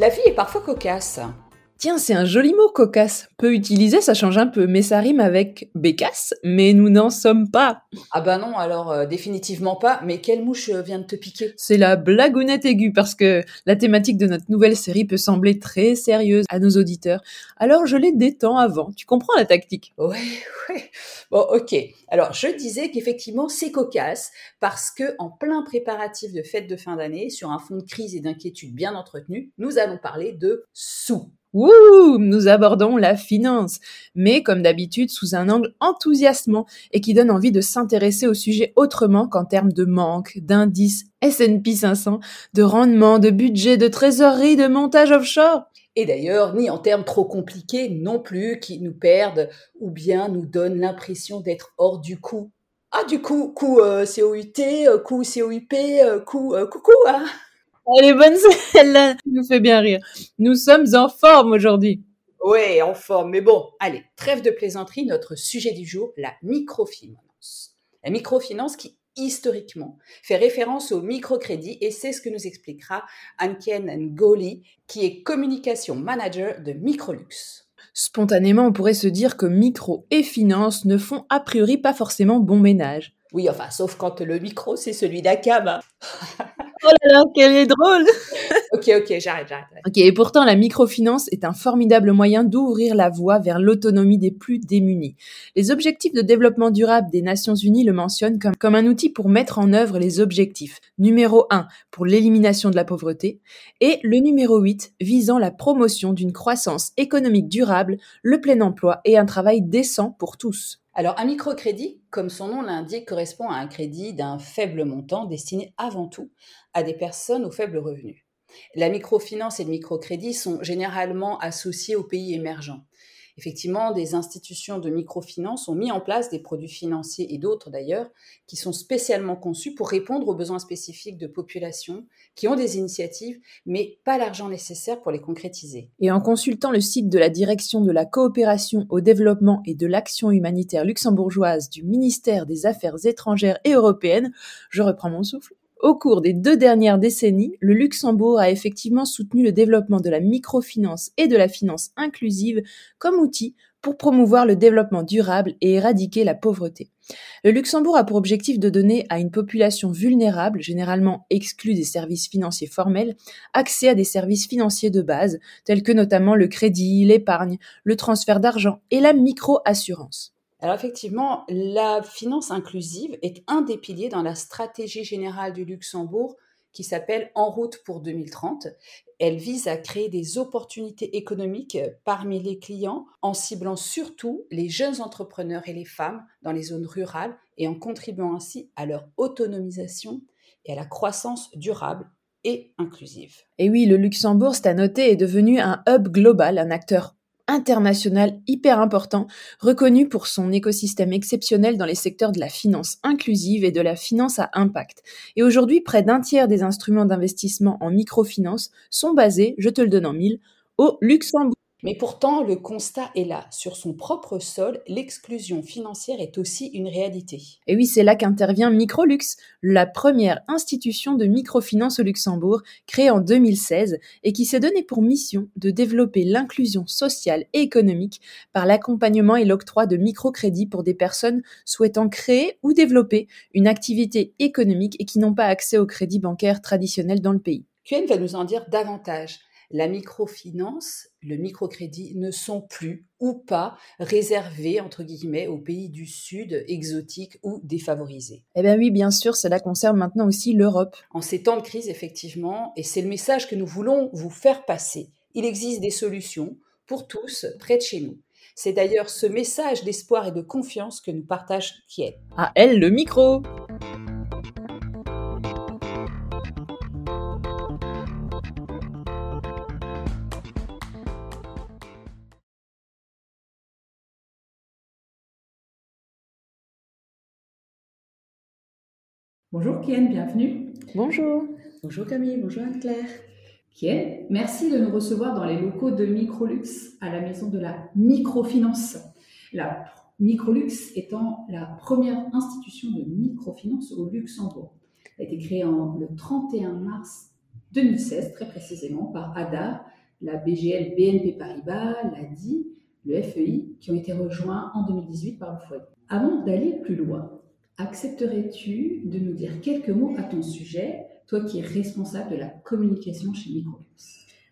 La vie est parfois cocasse. Tiens, c'est un joli mot, cocasse. Peu utilisé, ça change un peu, mais ça rime avec bécasse, mais nous n'en sommes pas. Ah bah non, alors euh, définitivement pas, mais quelle mouche euh, vient de te piquer? C'est la blagounette aiguë, parce que la thématique de notre nouvelle série peut sembler très sérieuse à nos auditeurs. Alors je les détends avant, tu comprends la tactique? Ouais, ouais. Bon, ok. Alors je disais qu'effectivement c'est cocasse, parce que en plein préparatif de fête de fin d'année, sur un fond de crise et d'inquiétude bien entretenu, nous allons parler de sous. Wouh Nous abordons la finance, mais comme d'habitude sous un angle enthousiasmant et qui donne envie de s'intéresser au sujet autrement qu'en termes de manque, d'indices S&P 500, de rendement, de budget, de trésorerie, de montage offshore. Et d'ailleurs, ni en termes trop compliqués non plus, qui nous perdent ou bien nous donnent l'impression d'être hors du coup. Ah, du coup, coup euh, COUT, euh, coup COUP, euh, coup coucou, hein Elle est bonne celle-là, nous fait bien rire. Nous sommes en forme aujourd'hui. Ouais, en forme. Mais bon, allez, trêve de plaisanterie, notre sujet du jour, la microfinance. La microfinance qui, historiquement, fait référence au microcrédit et c'est ce que nous expliquera Anken Ngoli, qui est communication manager de Microlux. Spontanément, on pourrait se dire que micro et finance ne font a priori pas forcément bon ménage. Oui, enfin, sauf quand le micro, c'est celui d'Akam. Oh là là, qu'elle est drôle ok, ok, j'arrête, j'arrête. Ok, et pourtant la microfinance est un formidable moyen d'ouvrir la voie vers l'autonomie des plus démunis. Les objectifs de développement durable des Nations Unies le mentionnent comme, comme un outil pour mettre en œuvre les objectifs. Numéro 1, pour l'élimination de la pauvreté, et le numéro 8, visant la promotion d'une croissance économique durable, le plein emploi et un travail décent pour tous. Alors, un microcrédit, comme son nom l'indique, correspond à un crédit d'un faible montant destiné avant tout à des personnes aux faibles revenus. La microfinance et le microcrédit sont généralement associés aux pays émergents. Effectivement, des institutions de microfinance ont mis en place des produits financiers et d'autres d'ailleurs qui sont spécialement conçus pour répondre aux besoins spécifiques de populations qui ont des initiatives mais pas l'argent nécessaire pour les concrétiser. Et en consultant le site de la Direction de la coopération au développement et de l'action humanitaire luxembourgeoise du ministère des Affaires étrangères et européennes, je reprends mon souffle, au cours des deux dernières décennies, le Luxembourg a effectivement soutenu le développement de la microfinance et de la finance inclusive comme outil pour promouvoir le développement durable et éradiquer la pauvreté. Le Luxembourg a pour objectif de donner à une population vulnérable, généralement exclue des services financiers formels, accès à des services financiers de base, tels que notamment le crédit, l'épargne, le transfert d'argent et la micro-assurance. Alors effectivement, la finance inclusive est un des piliers dans la stratégie générale du Luxembourg qui s'appelle En route pour 2030. Elle vise à créer des opportunités économiques parmi les clients en ciblant surtout les jeunes entrepreneurs et les femmes dans les zones rurales et en contribuant ainsi à leur autonomisation et à la croissance durable et inclusive. Et oui, le Luxembourg, c'est à noter, est devenu un hub global, un acteur international hyper important, reconnu pour son écosystème exceptionnel dans les secteurs de la finance inclusive et de la finance à impact. Et aujourd'hui, près d'un tiers des instruments d'investissement en microfinance sont basés, je te le donne en mille, au Luxembourg. Mais pourtant, le constat est là. Sur son propre sol, l'exclusion financière est aussi une réalité. Et oui, c'est là qu'intervient Microlux, la première institution de microfinance au Luxembourg, créée en 2016 et qui s'est donné pour mission de développer l'inclusion sociale et économique par l'accompagnement et l'octroi de microcrédits pour des personnes souhaitant créer ou développer une activité économique et qui n'ont pas accès au crédit bancaire traditionnel dans le pays. QN va nous en dire davantage la microfinance, le microcrédit ne sont plus ou pas réservés, entre guillemets, aux pays du Sud, exotiques ou défavorisés. Eh bien oui, bien sûr, cela concerne maintenant aussi l'Europe. En ces temps de crise, effectivement, et c'est le message que nous voulons vous faire passer, il existe des solutions pour tous près de chez nous. C'est d'ailleurs ce message d'espoir et de confiance que nous partage Kiet. À elle le micro Bonjour Kian, bienvenue. Bonjour. Bonjour Camille, bonjour Anne-Claire. Ok, merci de nous recevoir dans les locaux de Microlux à la maison de la microfinance. La Microlux étant la première institution de microfinance au Luxembourg. Elle a été créée en, le 31 mars 2016, très précisément, par ADA, la BGL BNP Paribas, l'ADI, le FEI, qui ont été rejoints en 2018 par le foyer. Avant d'aller plus loin, accepterais-tu de nous dire quelques mots à ton sujet, toi qui es responsable de la communication chez Microlux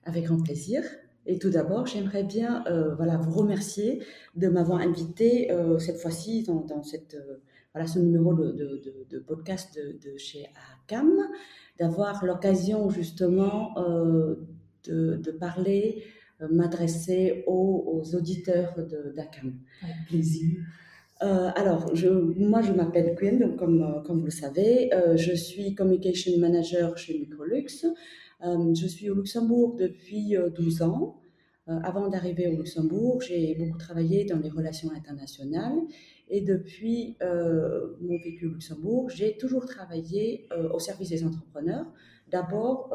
Avec grand plaisir. Et tout d'abord, j'aimerais bien euh, voilà, vous remercier de m'avoir invité euh, cette fois-ci dans, dans cette, euh, voilà, ce numéro de, de, de, de podcast de, chez ACAM, d'avoir l'occasion justement de, parler, m'adresser aux, aux, auditeurs d'ACAM. Avec plaisir. Alors, je, moi, je m'appelle Quinn, donc comme, comme vous le savez, je suis Communication Manager chez Microlux. Euh, je suis au Luxembourg depuis 12 euh, ans. Euh, avant d'arriver au Luxembourg, j'ai beaucoup travaillé dans les relations internationales et depuis mon vécu au Luxembourg, j'ai toujours travaillé au service des entrepreneurs. D'abord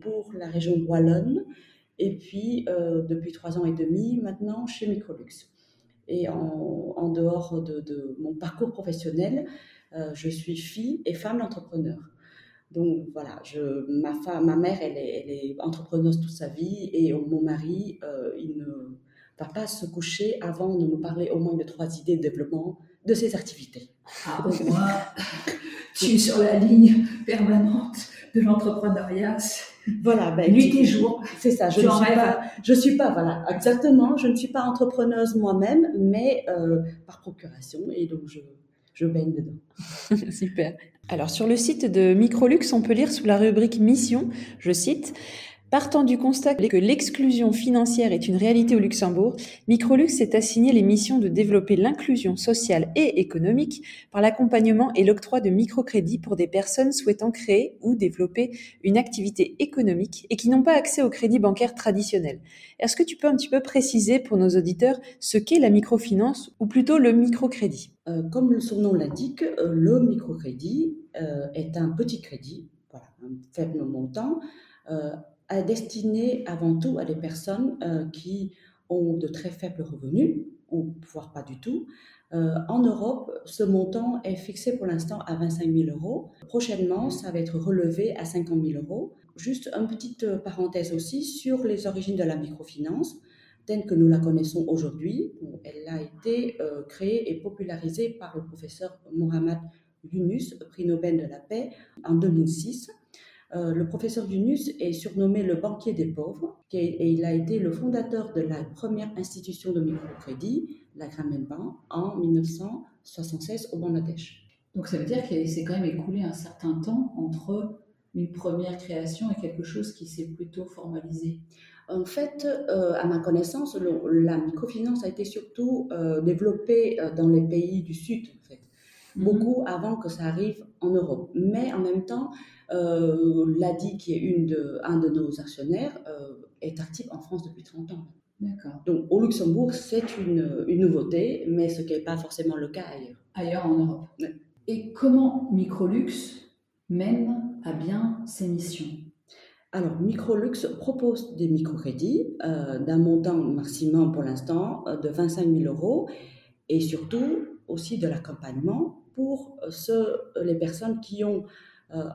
pour la région Wallonne et puis depuis trois ans et demi maintenant chez Microlux. Et en, dehors de, mon parcours professionnel, je suis fille et femme d'entrepreneur. Donc voilà, ma, mère, elle est, entrepreneuse toute sa vie et mon mari, euh, il ne va pas se coucher avant de me parler au moins de trois idées de développement de ses activités. Ah, moi, je suis sur la ligne permanente de l'entrepreneuriat. Voilà, ben, nuit et jour. C'est ça. Je ne suis pas, je suis pas, voilà, exactement. Je ne suis pas entrepreneuse moi-même, mais euh, par procuration, et donc je, je baigne dedans. Super. Alors sur le site de Microlux, on peut lire sous la rubrique Mission, je cite, Partant du constat que l'exclusion financière est une réalité au Luxembourg, Microlux s'est assigné les missions de développer l'inclusion sociale et économique par l'accompagnement et l'octroi de microcrédits pour des personnes souhaitant créer ou développer une activité économique et qui n'ont pas accès au crédit bancaire traditionnel. Est-ce que tu peux un petit peu préciser pour nos auditeurs ce qu'est la microfinance ou plutôt le microcrédit? Euh, Comme son nom l'indique, euh, le microcrédit euh, est un petit crédit, voilà, un faible montant à destiné avant tout à des personnes euh, qui ont de très faibles revenus, ou voire pas du tout. Euh, en Europe, ce montant est fixé pour l'instant à 25 000 euros. Prochainement, ça va être relevé à 50 000 euros. Juste une petite euh, parenthèse aussi sur les origines de la microfinance telle que nous la connaissons aujourd'hui. Elle a été créée et popularisée par le professeur Mohamed Yunus, prix Nobel de la paix, en 2006. Euh, le professeur Yunus est surnommé le banquier des pauvres et il a été le fondateur de la première institution de microcrédit, la Grameen Bank, en 1976 au Bangladesh. Donc ça veut dire qu'il s'est quand même écoulé un certain temps entre une première création et quelque chose qui s'est plutôt formalisé. En fait, euh, à ma connaissance, la microfinance a été surtout euh, développée dans les pays du Sud, en fait. Mhm. beaucoup avant que ça arrive en Europe. Mais en même temps, euh, l'ADI, qui est une de, un de nos actionnaires, euh, est actif en France depuis 30 ans. D'accord. Donc au Luxembourg, c'est une, une, nouveauté, mais ce qui n'est pas forcément le cas ailleurs. Ailleurs en Europe. Et comment Microlux mène à bien ses missions? Alors, Microlux propose des microcrédits euh, d'un montant maximum pour l'instant euh, de 25 000 euros et surtout aussi de l'accompagnement pour les personnes qui ont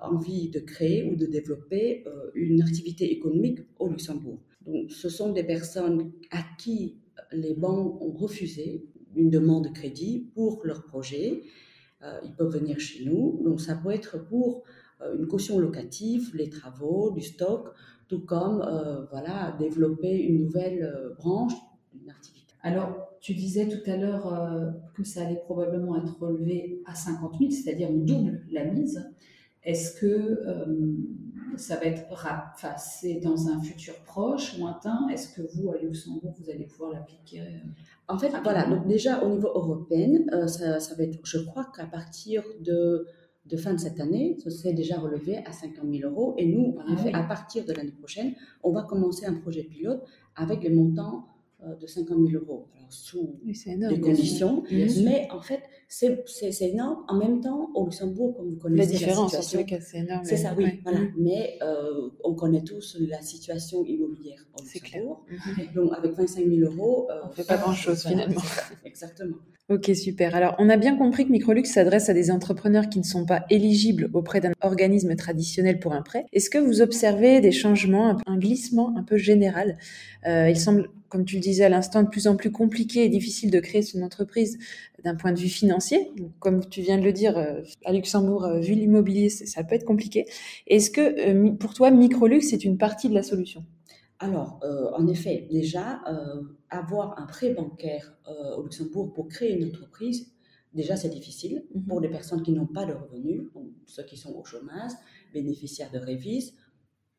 envie de créer ou de développer euh, une activité économique au Luxembourg. Donc, ce sont des personnes à qui les banques ont refusé une demande de crédit pour leur projet. ils peuvent venir chez nous. Donc, ça peut être pour une caution locative, les travaux, du stock, tout comme voilà, développer une nouvelle branche, une activité. Alors, tu disais tout à l'heure euh, que ça allait probablement être relevé à 50 000, c'est-à-dire double la mise. Est-ce que euh, ça va être enfin, c'est dans un futur proche, lointain? Est-ce que vous, à Luxembourg, vous allez pouvoir l'appliquer euh, En fait, voilà. Donc déjà au niveau européen, ça, va être, je crois qu'à partir de, de fin de cette année, ça s'est déjà relevé à 50 000 euros. Et nous, en ah effet, à partir de l'année prochaine, on va commencer un projet pilote avec les montants de 50 000 euros, alors sous des conditions. Mais en fait, c'est énorme. En même temps, au Luxembourg, comme vous connaissez la différence, la situation, c'est énorme. C'est ça, oui. Voilà. Mm. Mais euh, on connaît tous la situation immobilière au Luxembourg. Clair. Mm-hmm. Donc, avec 25 000 euros, euh, on ne fait pas grand-chose finalement. Exactement. Ok, super. Alors, on a bien compris que Microlux s'adresse à des entrepreneurs qui ne sont pas éligibles auprès d'un organisme traditionnel pour un prêt. Est-ce que vous observez des changements, un glissement un peu général? Euh, Il semble, comme tu le disais à l'instant, de plus en plus compliqué et difficile de créer son entreprise d'un point de vue financier. Comme tu viens de le dire, euh, à Luxembourg, euh, vu l'immobilier, ça peut être compliqué. Est-ce que pour toi, Microlux est une partie de la solution? Alors, en effet, déjà, avoir un prêt bancaire euh, au Luxembourg pour créer une entreprise, déjà c'est difficile mhm. pour les personnes qui n'ont pas de revenus, ceux qui sont au chômage, bénéficiaires de révises.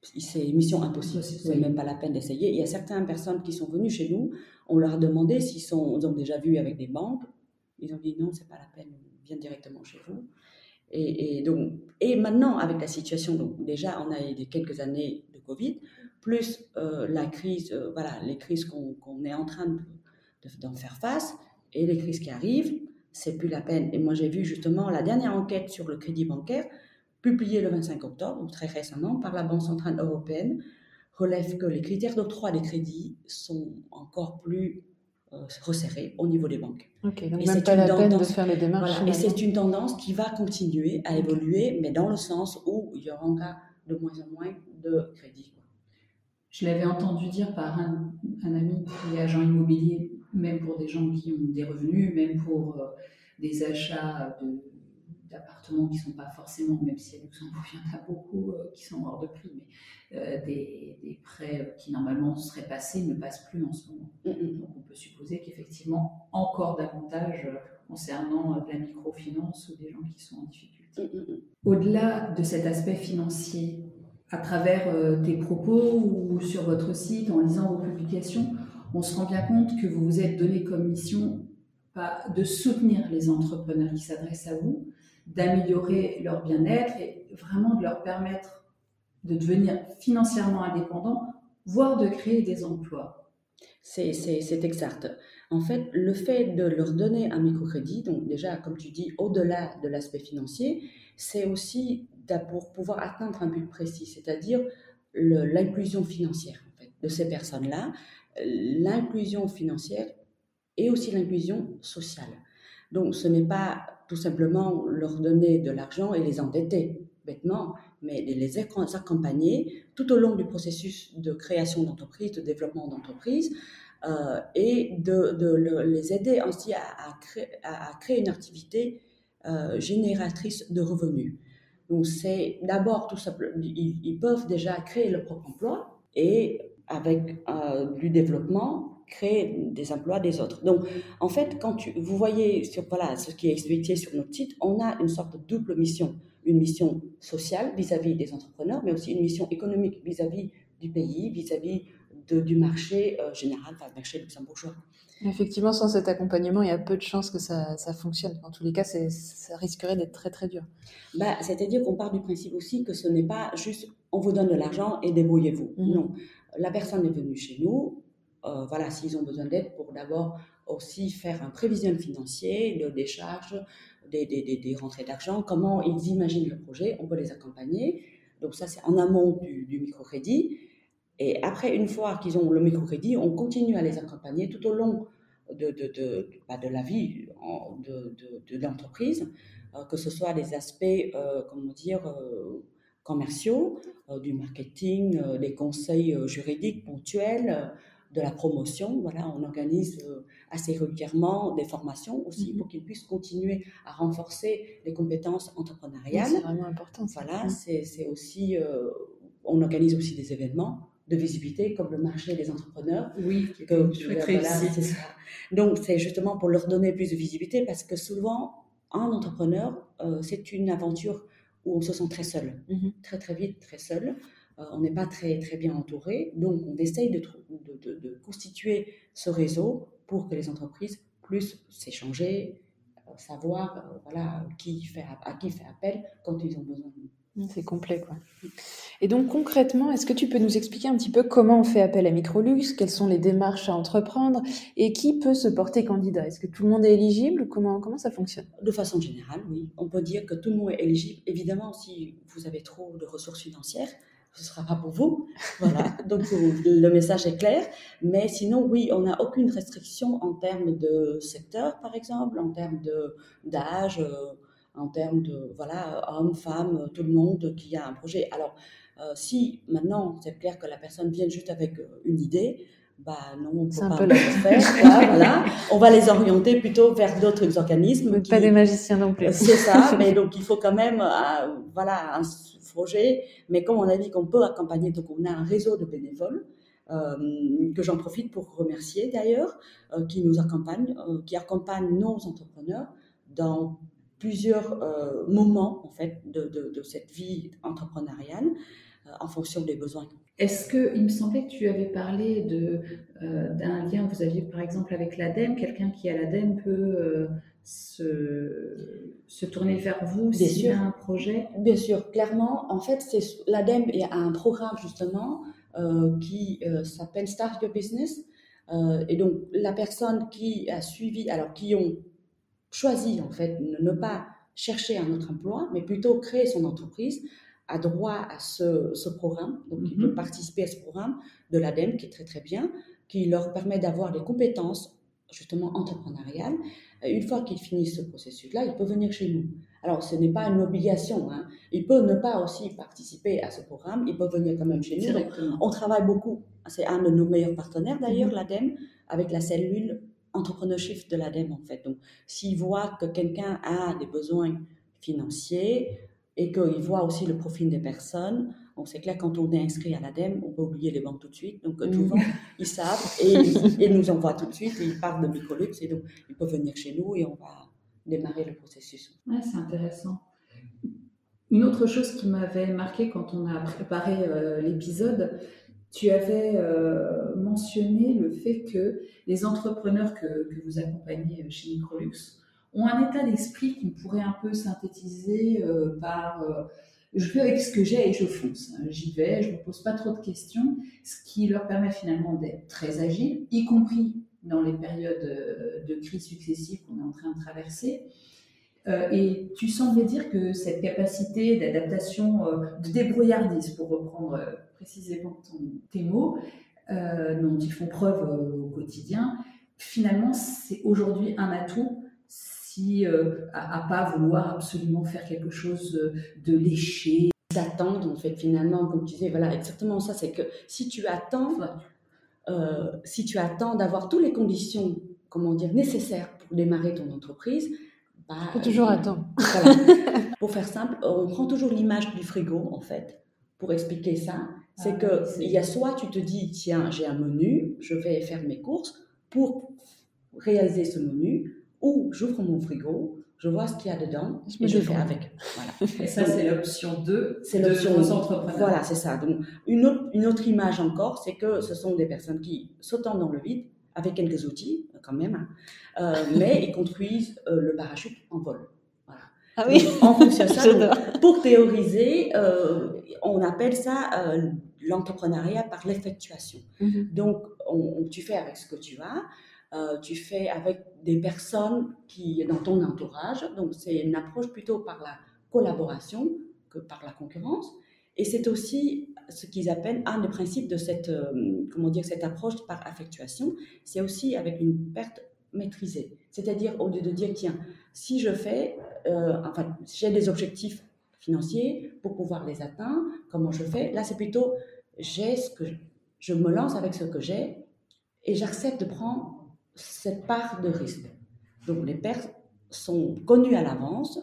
C'est mission impossible, c'est même pas la peine d'essayer. Il y a certaines personnes qui sont venues chez nous, on leur a demandé s'ils ont déjà vu avec des banques, ils ont dit non, c'est pas la peine, viens directement chez vous. Et, donc, et maintenant, avec la situation, donc déjà, on a eu quelques années de Covid, plus euh, la crise, euh, voilà, les crises qu'on est en train d'en faire face et les crises qui arrivent, c'est plus la peine. Et moi, j'ai vu justement la dernière enquête sur le crédit bancaire, publiée le 25 octobre, très récemment, par la Banque centrale européenne, relève que les critères d'octroi des crédits sont encore plus euh, resserrés au niveau des banques. Donc et même pas la tendance, peine de faire les démarches. Voilà, et c'est une tendance qui va continuer à évoluer, mais dans le sens où il y aura encore de moins en moins de crédits. Je l'avais entendu dire par un, ami qui est agent immobilier, même pour des gens qui ont des revenus, même pour euh, des achats d'appartements qui ne sont pas forcément, même si à Luxembourg il y en a beaucoup euh, qui sont hors de prix, mais euh, des, prêts qui normalement seraient passés ne passent plus en ce moment. Mm, mm. Donc on peut supposer qu'effectivement, encore davantage concernant la microfinance ou des gens qui sont en difficulté. Mm, Au-delà de cet aspect financier, à travers euh, tes propos ou sur votre site, en lisant vos publications, on se rend bien compte que vous vous êtes donné comme mission de soutenir les entrepreneurs qui s'adressent à vous, d'améliorer leur bien-être et vraiment de leur permettre de devenir financièrement indépendants, voire de créer des emplois. C'est exact. En fait, le fait de leur donner un microcrédit, donc déjà, comme tu dis, au-delà de l'aspect financier, c'est aussi pour pouvoir atteindre un but précis, c'est-à-dire l'inclusion financière de ces personnes-là, l'inclusion financière et aussi l'inclusion sociale. Donc ce n'est pas tout simplement leur donner de l'argent et les endetter bêtement, mais les accompagner tout au long du processus de création d'entreprise, de développement d'entreprise, euh, et de, les aider aussi à, créer, une activité euh, génératrice de revenus. Donc c'est d'abord tout simplement, ils, peuvent déjà créer leur propre emploi et avec euh, du développement créer des emplois des autres. Donc en fait, quand tu, vous voyez sur voilà ce qui est expliqué sur notre site, on a une sorte de double mission, une mission sociale vis-à-vis des entrepreneurs, mais aussi une mission économique vis-à-vis du pays, vis-à-vis du marché euh, général, enfin, le marché luxembourgeois. Effectivement, sans cet accompagnement, il y a peu de chances que ça, ça fonctionne. En tous les cas, ça risquerait d'être très très dur. Bah, C'est-à-dire qu'on part du principe aussi que ce n'est pas juste on vous donne de l'argent et débrouillez-vous. Mhm. Non, la personne est venue chez nous. Euh, voilà, s'ils ont besoin d'aide pour d'abord aussi faire un prévisionnel financier, de décharge, des, des, des, des rentrées d'argent, comment ils imaginent le projet, on peut les accompagner. Donc ça, c'est en amont du, du microcrédit. Et après, une fois qu'ils ont le microcrédit, on continue à les accompagner tout au long de, de, de, bah, de la vie de, de l'entreprise, euh, que ce soit les aspects, euh, comment dire, commerciaux, du marketing, des conseils juridiques ponctuels, de la promotion. Voilà, on organise assez régulièrement des formations aussi mm-hmm. pour qu'ils puissent continuer à renforcer les compétences entrepreneuriales. c'est vraiment important. Voilà, c'est aussi, on organise aussi des événements de visibilité comme le marché des entrepreneurs. Oui, que, voilà, Donc c'est justement pour leur donner plus de visibilité parce que souvent, un entrepreneur, euh, c'est une aventure où on se sent très seul, mm-hmm. très très vite très seul. Euh, on n'est pas très très bien entouré, donc on essaye de, de, de, constituer ce réseau pour que les entreprises puissent s'échanger, euh, savoir voilà qui fait à qui faire appel quand ils ont besoin de nous. C'est complet, quoi. Et donc concrètement, est-ce que tu peux nous expliquer un petit peu comment on fait appel à Microlux, quelles sont les démarches à entreprendre et qui peut se porter candidat? Est-ce que tout le monde est éligible? Comment, comment ça fonctionne? De façon générale, oui. On peut dire que tout le monde est éligible. Évidemment, si vous avez trop de ressources financières, ce ne sera pas pour vous. Voilà. Donc le message est clair. Mais sinon, oui, on n'a aucune restriction en termes de secteur, par exemple, en termes d'âge. Euh, en termes de voilà hommes, femmes, tout le monde qui a un projet. Alors euh, si maintenant c'est clair que la personne vient juste avec euh, une idée, bah non, on peut pas le faire. voilà. On va les orienter plutôt vers d'autres organismes. Pas des magiciens non plus. C'est ça, mais donc il faut quand même euh, voilà un projet. Mais comme on a dit qu'on peut accompagner, donc on a un réseau de bénévoles. que j'en profite pour remercier d'ailleurs, qui nous accompagnent, qui accompagnent nos entrepreneurs dans plusieurs euh, moments en fait de, de, cette vie entrepreneuriale euh, en fonction des besoins. Est-ce que il me semblait que tu avais parlé de euh, d'un lien que vous aviez par exemple avec l'ADEME, quelqu'un qui a l'ADEME peut se, se, tourner vers vous s'il a un projet? Bien sûr, clairement. En fait, c'est l'ADEME a un programme justement qui s'appelle Start Your Business. et donc la personne qui a suivi, alors qui ont choisi en fait de ne pas chercher un autre emploi, mais plutôt créer son entreprise, a droit à ce, programme. Donc, il peut mhm. participer à ce programme de l'ADEME qui est très très bien, qui leur permet d'avoir des compétences justement entrepreneuriales. Une fois qu'ils finissent ce processus-là, ils peuvent venir chez nous. Alors, ce n'est pas une obligation. Hein. Ils peuvent ne pas aussi participer à ce programme. Ils peuvent venir quand même chez nous. on travaille beaucoup. C'est un de nos meilleurs partenaires d'ailleurs, mhm. l'ADEME, avec la cellule entrepreneurship de l'ADEME en fait. Donc, s'il voit que quelqu'un a des besoins financiers et qu'il voit aussi le profil des personnes, on c'est clair quand on est inscrit à l'ADEME, on peut oublier les banques tout de suite. Donc, mm. souvent, ils savent et ils nous envoient tout de suite et ils parlent de Microlux et donc ils peuvent venir chez nous et on va démarrer le processus. Ouais, c'est intéressant. Une autre chose qui m'avait marqué quand on a préparé euh, l'épisode, tu avais euh, mentionné le fait que les entrepreneurs que, vous accompagnez chez Microlux ont un état d'esprit qu'on pourrait un peu synthétiser euh, par euh, je fais avec ce que j'ai et je fonce. J'y vais, je ne me pose pas trop de questions, ce qui leur permet finalement d'être très agiles, y compris dans les périodes de crise successives qu'on est en train de traverser. et tu semblais dire que cette capacité d'adaptation, de débrouillardise, pour reprendre précisément tes mots, euh, dont ils font preuve euh, au quotidien, finalement, c'est aujourd'hui un atout si euh, à, pas vouloir absolument faire quelque chose de léché. D'attendre, en fait, finalement, comme tu disais, voilà, exactement ça, c'est que si tu attends, si tu attends d'avoir toutes les conditions, comment dire, nécessaires pour démarrer ton entreprise, bah, faut toujours attendre. pour faire simple, on prend toujours l'image du frigo, en fait, pour expliquer ça. C'est ah, que il y a soit tu te dis tiens j'ai un menu, je vais faire mes courses pour réaliser ce menu, ou j'ouvre mon frigo, je vois ce qu'il y a dedans et je fais avec. Voilà. Et ça c'est l'option 2 c'est l'option entrepreneurs. Voilà c'est ça. Donc une autre, une autre image encore, c'est que ce sont des personnes qui sautent dans le vide avec quelques outils quand même, hein, euh, mais ils construisent euh, le parachute en vol. Ah oui. en fonction de ça, pour théoriser, euh, on appelle ça l'entrepreneuriat par l'effectuation. Mhm. Donc, on, tu fais avec ce que tu as, euh, tu fais avec des personnes qui dans ton entourage. Donc, c'est une approche plutôt par la collaboration que par la concurrence. Et c'est aussi ce qu'ils appellent un des principes de cette, comment dire, cette approche par affectuation. C'est aussi avec une perte maîtrisée. C'est-à-dire, au lieu de dire, tiens, si je fais, euh, enfin, j'ai des objectifs financiers pour pouvoir les atteindre, comment je fais? Là, c'est plutôt, j'ai ce que je me lance avec ce que j'ai et j'accepte de prendre cette part de risque. Donc, les pertes sont connues à l'avance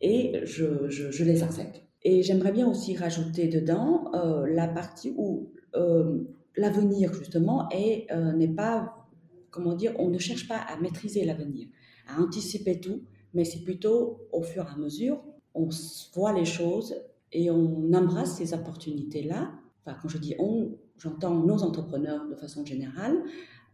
et je, les accepte. Et j'aimerais bien aussi rajouter dedans euh, la partie où euh, l'avenir, justement, n'est pas, comment dire, on ne cherche pas à maîtriser l'avenir à anticiper tout, mais c'est plutôt au fur et à mesure, on voit les choses et on embrasse ces opportunités-là. Enfin, quand je dis on, j'entends nos entrepreneurs de façon générale.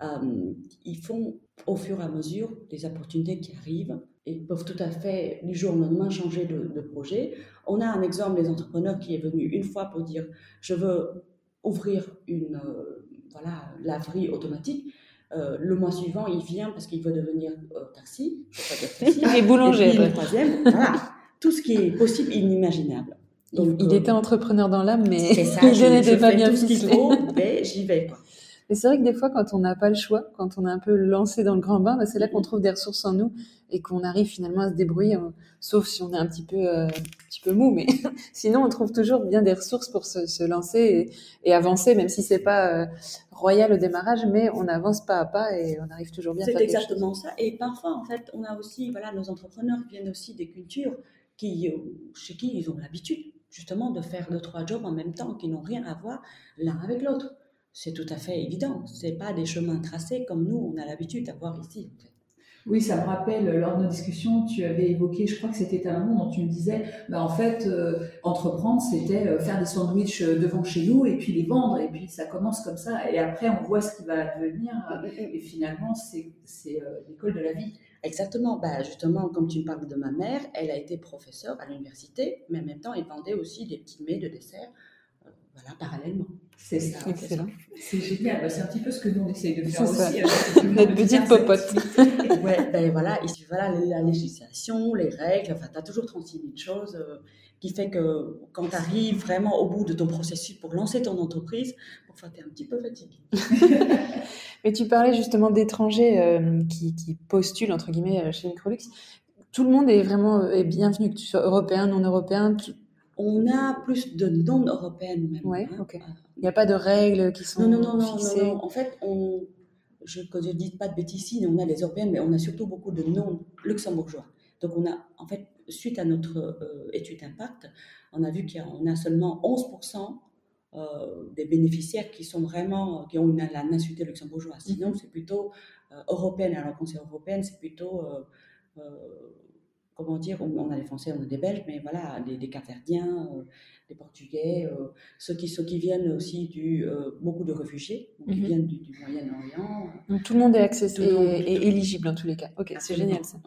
Euh, ils font au fur et à mesure des opportunités qui arrivent ils peuvent tout à fait, du jour au lendemain, changer de, projet. On a un exemple des entrepreneurs qui est venu une fois pour dire je veux ouvrir une euh, voilà laverie automatique. Euh, le mois suivant, il vient parce qu'il veut devenir euh, taxi, et boulanger. Et le troisième, voilà, tout ce qui est possible, inimaginable. Donc, il, était entrepreneur dans l'âme, mais ça, il n'était pas bien tout ce faut, mais j'y vais. Quoi. Mais c'est vrai que des fois, quand on n'a pas le choix, quand on est un peu lancé dans le grand bain, bah, c'est là qu'on trouve des ressources en nous et qu'on arrive finalement à se débrouiller, hein. sauf si on est un petit peu, euh, un petit peu mou. Mais sinon, on trouve toujours bien des ressources pour se, se lancer et, et, avancer, même si c'est pas euh, royal au démarrage, mais on avance pas à pas et on arrive toujours bien. C'est exactement ça. Et parfois, en fait, on a aussi, voilà, nos entrepreneurs viennent aussi des cultures qui, euh, chez qui ils ont l'habitude justement de faire deux trois jobs en même temps qui n'ont rien à voir l'un avec l'autre c'est tout à fait évident. Ce pas des chemins tracés comme nous, on a l'habitude d'avoir ici. Oui, ça me rappelle, lors de nos discussions, tu avais évoqué, je crois que c'était un moment dont tu me disais, bah, en fait, euh, entreprendre, c'était euh, faire des sandwichs euh, devant chez nous et puis les vendre, et puis ça commence comme ça, et après on voit ce qui va devenir, et finalement, c'est l'école de la vie. Exactement. Bah, justement, comme tu me parles de ma mère, elle a été professeure à l'université, mais en même temps, elle vendait aussi des petits mets de dessert voilà, parallèlement. C'est ça. Excellent. C'est génial. Bah, c'est un petit peu ce que nous on essaye de faire aussi. Notre petite popote. ouais, ben voilà, ici, voilà, la législation, les règles, enfin, tu as toujours 36 000 choses euh, qui fait que quand tu arrives vraiment au bout de ton processus pour lancer ton entreprise, enfin, tu es un petit peu fatigué. Mais tu parlais justement d'étrangers euh, qui, qui, postulent, entre guillemets, euh, chez Microlux. Tout le monde est vraiment est bienvenu, que tu sois européen, non européen. On a plus de non-européennes même. Ouais, hein. Il n'y a pas de règles qui sont non, non, non, fixées. Non, non, En fait, on, je ne dis pas de bêtises, on a les européennes, mais on a surtout beaucoup de non-luxembourgeois. Donc, on a, en fait, suite à notre euh, étude d'impact, on a vu y a, a seulement 11% euh, des bénéficiaires qui sont vraiment, qui ont une, la nationalité luxembourgeoise. Sinon, mhm. c'est plutôt euh, européenne. Alors, quand c'est européenne, c'est plutôt comment dire, on, a des Français, on a des Belges, mais voilà, des, des Capverdiens, euh, des Portugais, euh, ceux, qui, ceux qui viennent aussi du, euh, beaucoup de réfugiés, qui mhm. viennent du, Moyen-Orient. Donc tout le monde est accessible et, éligible en tous les cas. Ok, c'est génial ça.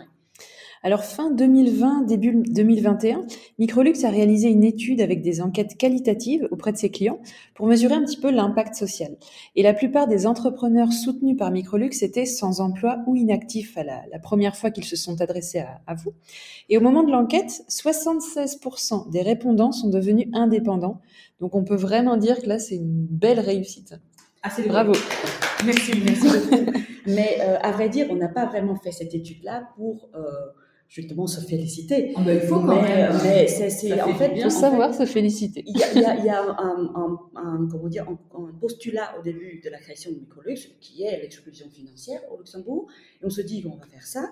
Alors fin 2020, début 2021, Microlux a réalisé une étude avec des enquêtes qualitatives auprès de ses clients pour mesurer un petit peu l'impact social. Et la plupart des entrepreneurs soutenus par Microlux étaient sans emploi ou inactifs à la, première fois qu'ils se sont adressés à, vous. Et au moment de l'enquête, 76% des répondants sont devenus indépendants. Donc on peut vraiment dire que là, c'est une belle réussite. Ah, Bravo. Merci, merci beaucoup. Mais euh, à vrai dire, on n'a pas vraiment fait cette étude-là pour euh, justement se féliciter. Ah ben, il faut quand même. Mais c'est en fait bien savoir se féliciter. Il y a, y a, y a un, un, comment dire, un, postulat au début de la création de Microlux qui est l'exclusion financière au Luxembourg. Et on se dit on va faire ça.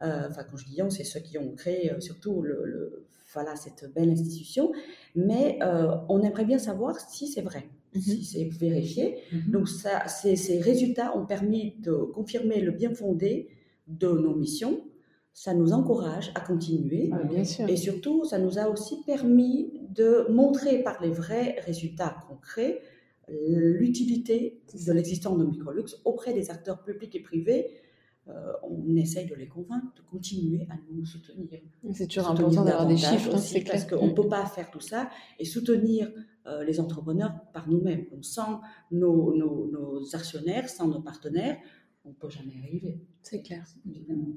Euh, enfin, quand je dis on, c'est ceux qui ont créé euh, surtout le, le, voilà, cette belle institution. Mais euh, on aimerait bien savoir si c'est vrai. Mhm. si c'est vérifié. Mhm. Donc ça, ces, ces résultats ont permis de confirmer le bien fondé de nos missions, ça nous encourage à continuer. Ah, et surtout, ça nous a aussi permis de montrer par les vrais résultats concrets l'utilité de l'existence de Microlux auprès des acteurs publics et privés. Euh, on essaye de les convaincre de continuer à nous soutenir. C'est toujours important d'avoir des chiffres, aussi, parce qu'on ne peut pas faire tout ça et soutenir euh, les entrepreneurs par nous-mêmes. Sans nos, nos, nos, actionnaires, sans nos partenaires, on ne peut jamais arriver. C'est clair. Évidemment.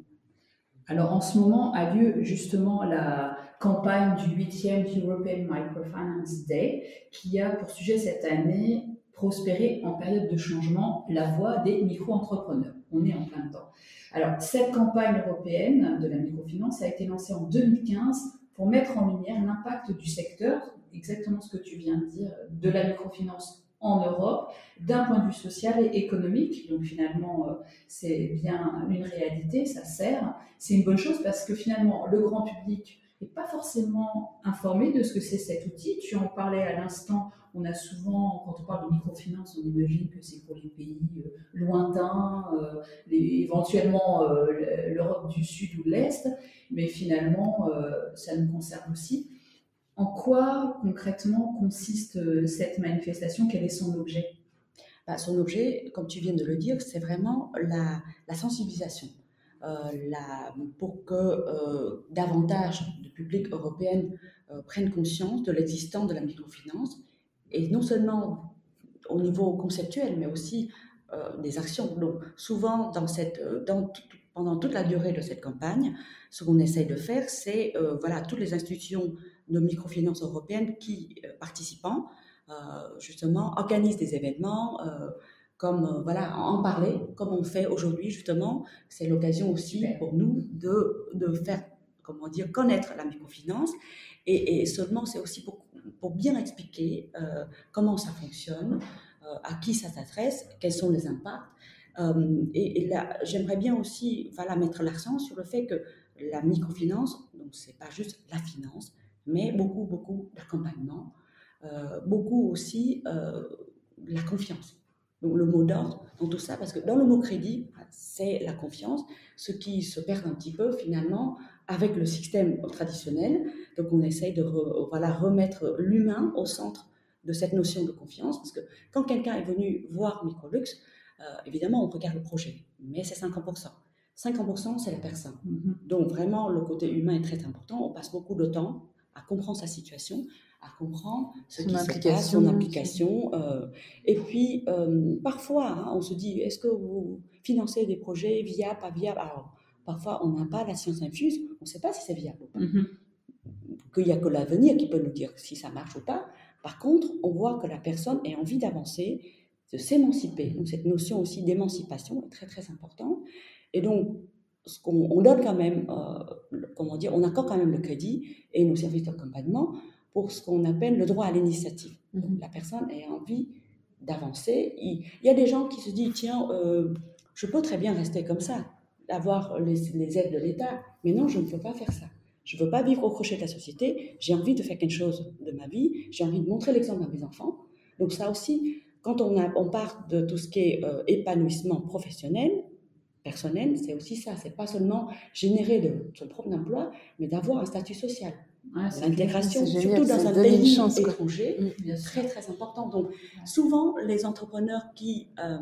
Alors en ce moment a lieu justement la campagne du 8e European Microfinance Day qui a pour sujet cette année prospérer en période de changement la voix des micro-entrepreneurs. On est en plein temps. Alors cette campagne européenne de la microfinance a été lancée en 2015 pour mettre en lumière l'impact du secteur, exactement ce que tu viens de dire, de la microfinance en Europe d'un point de vue social et économique. Donc finalement, euh, c'est bien une réalité, ça sert. C'est une bonne chose parce que finalement, le grand public n'est pas forcément informé de ce que c'est cet outil. Tu en parlais à l'instant, on a souvent, quand on parle de microfinance, on imagine que c'est pour les pays euh, lointains, euh, éventuellement l'Europe du Sud ou de l'Est, mais finalement, ça nous concerne aussi. En quoi concrètement consiste euh, cette manifestation? Quel est son objet? Bah, Son objet, comme tu viens de le dire, c'est vraiment la, sensibilisation. la, pour que davantage de publics européens prennent conscience de l'existence de la microfinance, et non seulement au niveau conceptuel, mais aussi des actions. Donc, souvent, pendant toute la durée de cette campagne, ce qu'on essaye de faire, c'est euh, voilà, toutes les institutions de microfinance européennes qui, euh, participant, euh, justement, organisent des événements, comme voilà, en parler, comme on fait aujourd'hui, justement. C'est l'occasion aussi pour nous de, de, faire, comment dire, connaître la microfinance. Et, et seulement, c'est aussi pour, pour, bien expliquer comment ça fonctionne, à qui ça s'adresse, quels sont les impacts. Euh, et, là, j'aimerais bien aussi voilà, mettre l'accent sur le fait que la microfinance, donc c'est pas juste la finance, mais beaucoup, beaucoup d'accompagnement, euh, beaucoup aussi euh, la confiance. Donc le mot d'ordre dans tout ça, parce que dans le mot crédit, c'est la confiance, ce qui se perd un petit peu finalement avec le système traditionnel. Donc on essaye de voilà, remettre l'humain au centre de cette notion de confiance, parce que quand quelqu'un est venu voir Microlux, euh, évidemment, on regarde le projet, mais c'est 50%. 50%, c'est la personne. Mm-hmm. Donc vraiment, le côté humain est très important. On passe beaucoup de temps à comprendre sa situation, à comprendre ce qui se passe, son implication. Euh, et puis, euh, parfois, hein, on se dit, est-ce que vous financez des projets viables, pas viables Alors, parfois, on n'a pas la science infuse, on ne sait pas si c'est viable ou pas. Mm-hmm. Qu'il n'y a que l'avenir qui peut nous dire si ça marche ou pas. Par contre, on voit que la personne a envie d'avancer, de s'émanciper. Donc cette notion aussi d'émancipation est très très importante. Et donc, ce qu'on on donne quand même, euh, comment dire, on accorde quand même le crédit et nos services d'accompagnement pour ce qu'on appelle le droit à l'initiative. Mhm. La personne a envie d'avancer. Il, y a des gens qui se disent, tiens, euh, je peux très bien rester comme ça, avoir les, les aides de l'État, mais non, je ne peux pas faire ça. Je ne veux pas vivre au crochet de la société, j'ai envie de faire quelque chose de ma vie, j'ai envie de montrer l'exemple à mes enfants. Donc ça aussi, quand on, a, on part de tout ce qui est euh, épanouissement professionnel, personnel, c'est aussi ça. C'est pas seulement générer de son propre emploi, mais d'avoir un statut social. L'intégration, surtout dans un pays étranger, mm. très très important. Donc, souvent, les entrepreneurs qui, euh,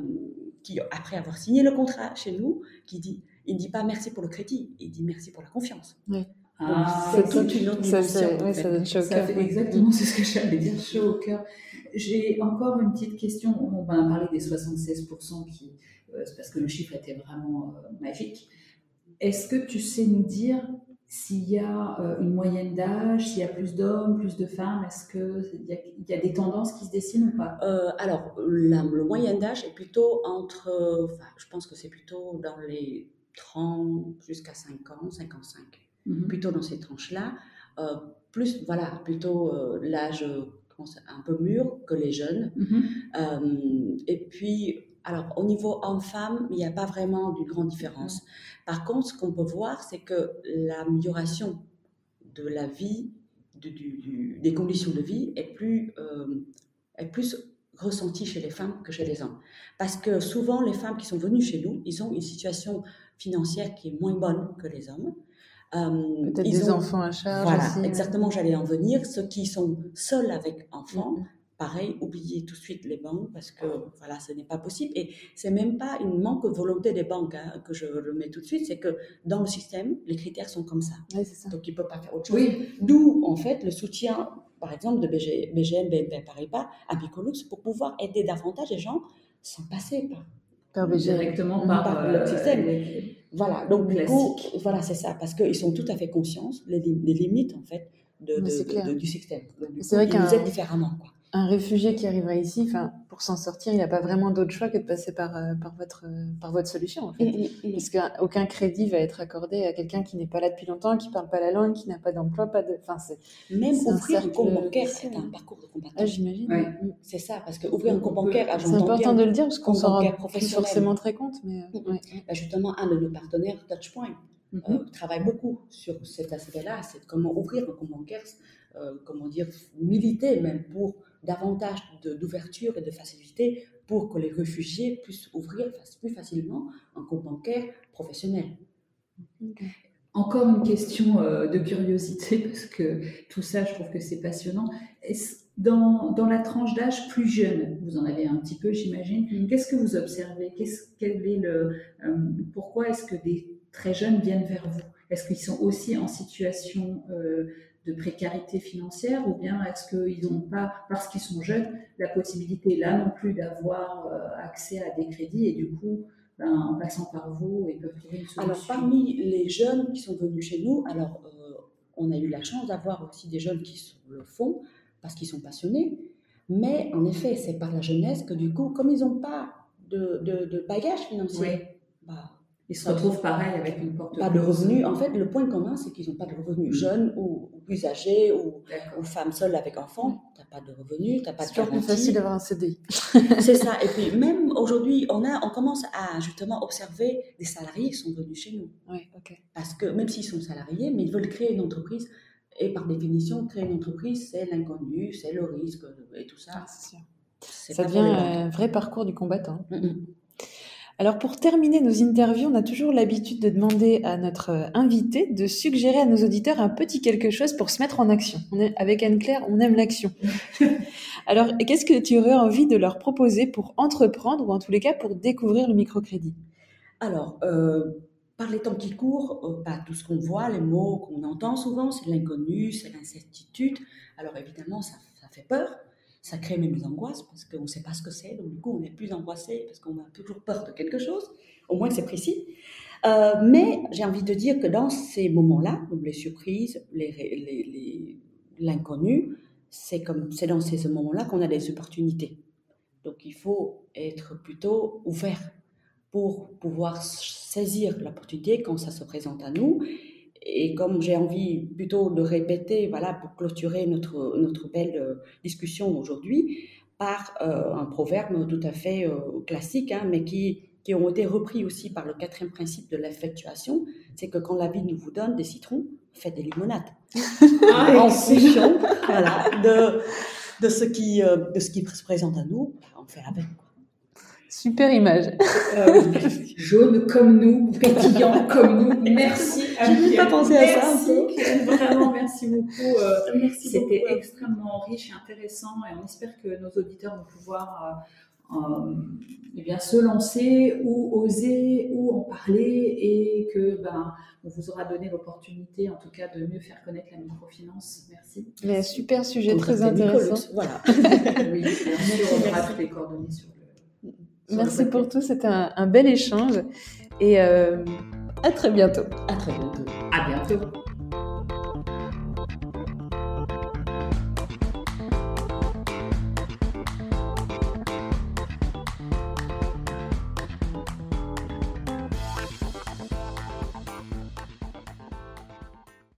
qui, après avoir signé le contrat chez nous, qui dit, il ne dit pas merci pour le crédit, il dit merci pour la confiance. Oui. Ah, c'est toute une autre ça, ça, donne chaud au cœur. Exactement, c'est ce que j'allais dire, chaud au cœur. J'ai encore une petite question. On va parler des 76% qui, euh, parce que le chiffre était vraiment euh, magique. Est-ce que tu sais nous dire s'il y a euh, une moyenne d'âge, s'il y a plus d'hommes, plus de femmes? Est-ce qu'il y, y, a des tendances qui se dessinent ou pas? Alors, le moyen d'âge est plutôt entre, enfin, je pense que c'est plutôt dans les 30 jusqu'à 5 ans, 55, mhm. plutôt dans ces tranches-là. plus, voilà, plutôt l'âge un peu mûr que les jeunes. Mhm. Euh, et puis, alors, au niveau homme-femme, il n'y a pas vraiment d'une grande différence. Par contre, ce qu'on peut voir, c'est que l'amélioration de la vie, des conditions de vie, est plus, euh, est plus ressentie chez les femmes que chez les hommes. Parce que souvent, les femmes qui sont venues chez nous, ils ont une situation financière qui est moins bonne que les hommes. Euh, Peut-être des enfants à charge. Voilà, exactement, j'allais en venir. Ceux qui sont seuls avec enfants, mm-hmm. pareil, oubliez tout de suite les banques parce que voilà, ce n'est pas possible. Et c'est même pas une manque de volonté des banques hein, que je le mets tout de suite, c'est que dans le système, les critères sont comme ça. ça. Donc ils ne peuvent pas faire autre chose. D'où en fait le soutien, par exemple, de BGM, BNP Paribas à pour pouvoir aider davantage les gens sans passer par directement par, le euh, système. Voilà, donc du coup, voilà, c'est ça, parce qu'ils sont tout à fait conscients des limites en fait de, du système. C'est vrai qu'ils nous aident différemment. Quoi un réfugié qui arriverait ici, enfin, pour s'en sortir, il n'a pas vraiment d'autre choix que de passer par, euh, par, votre, euh, par votre solution, en fait. Mm, mm, mm. Parce qu'aucun crédit va être accordé à quelqu'un qui n'est pas là depuis longtemps, qui ne parle pas la langue, qui n'a pas d'emploi, pas de. Enfin, c'est. Même ouvrir un, compte bancaire, c'est un parcours de combattant. Ah, j'imagine. C'est ça, parce qu'ouvrir un compte bancaire, ah, C'est important de le dire, parce qu'on s'en rend plus forcément très compte. Mais, euh, bah, justement, un de nos partenaires, Touchpoint, mm-hmm. travaille beaucoup sur cet aspect-là, c'est comment ouvrir un compte bancaire, comment dire, militer même pour davantage d'ouverture et de facilité pour que les réfugiés puissent ouvrir plus facilement un compte bancaire professionnel. Encore une question euh, de curiosité, parce que tout ça, je trouve que c'est passionnant. Dans, dans, la tranche d'âge plus jeune, vous en avez un petit peu, j'imagine, mm. qu'est-ce que vous observez? Quel est le, euh, Pourquoi est-ce que des très jeunes viennent vers vous? Est-ce qu'ils sont aussi en situation de précarité financière ou bien est-ce qu'ils n'ont pas, parce qu'ils sont jeunes, la possibilité là non plus d'avoir accès à des crédits et du coup, ben, en passant par vous, ils peuvent trouver une solution? Alors parmi les jeunes qui sont venus chez nous, alors on a eu la chance d'avoir aussi des jeunes qui le font parce qu'ils sont passionnés. Mais en effet, c'est par la jeunesse que du coup, comme ils n'ont pas de, de, bagage financier, bah, ils se retrouvent pareil avec une porte Pas de revenus. En fait, le point commun, c'est qu'ils n'ont pas de revenus. Mm. Jeunes ou, plus âgés ou, ou, femmes seules avec enfants, tu n'as pas de revenus, tu n'as pas de garantie. C'est plus facile d'avoir un CDI. c'est ça. Et puis même aujourd'hui, on, a, on commence à justement observer des salariés qui sont venus chez nous. Oui, ok. Parce que même s'ils sont salariés, mais ils veulent créer une entreprise. Et par définition, créer une entreprise, c'est l'inconnu, c'est le risque et tout ça. Ah, c'est sûr. Ça devient un vrai parcours du combattant. Alors pour terminer nos interviews, on a toujours l'habitude de demander à notre euh, invité de suggérer à nos auditeurs un petit quelque chose pour se mettre en action. On est, avec Anne-Claire, on aime l'action. Alors qu'est-ce que tu aurais envie de leur proposer pour entreprendre ou en tous les cas pour découvrir le microcrédit? Alors, euh, par les temps qui courent, euh, bah, tout ce qu'on voit, les mots qu'on entend souvent, c'est l'inconnu, c'est l'incertitude. Alors évidemment, ça fait peur ça crée même des angoisses parce qu'on ne sait pas ce que c'est. Donc, du coup, on est plus angoissé parce qu'on a toujours peur de quelque chose. Au moins, c'est précis. Euh, mais j'ai envie de dire que dans ces moments-là, les surprises, l'inconnu, c'est dans ces moments-là qu'on a des opportunités. Donc, il faut être plutôt ouvert pour pouvoir saisir l'opportunité quand ça se présente à nous et comme j'ai envie plutôt de répéter, voilà, pour clôturer notre, notre belle euh, discussion aujourd'hui, par euh, un proverbe tout à fait euh, classique, hein, mais qui, qui ont été repris aussi par le quatrième principe de l'effectuation, c'est que quand la vie nous vous donne des citrons, faites des limonades. Ah, en fonction voilà, de, de, ce qui, de ce qui se présente à nous, on fait avec. Super image. Euh, jaune comme nous, pétillant comme nous. Merci. Je n'ai pas pensé à ça. Merci, vraiment, merci beaucoup. Euh, c'était extrêmement riche et intéressant et on espère que nos auditeurs vont pouvoir euh, eh bien, se lancer ou oser ou en parler et que ben, on vous aura donné l'opportunité en tout cas de mieux faire connaître la microfinance. Merci. Mais super sujet, très intéressant. Voilà. oui, bien sûr, on aura toutes les coordonnées sur Merci pour tout, c'était un, bel échange et euh, à très bientôt. À très bientôt. À bientôt.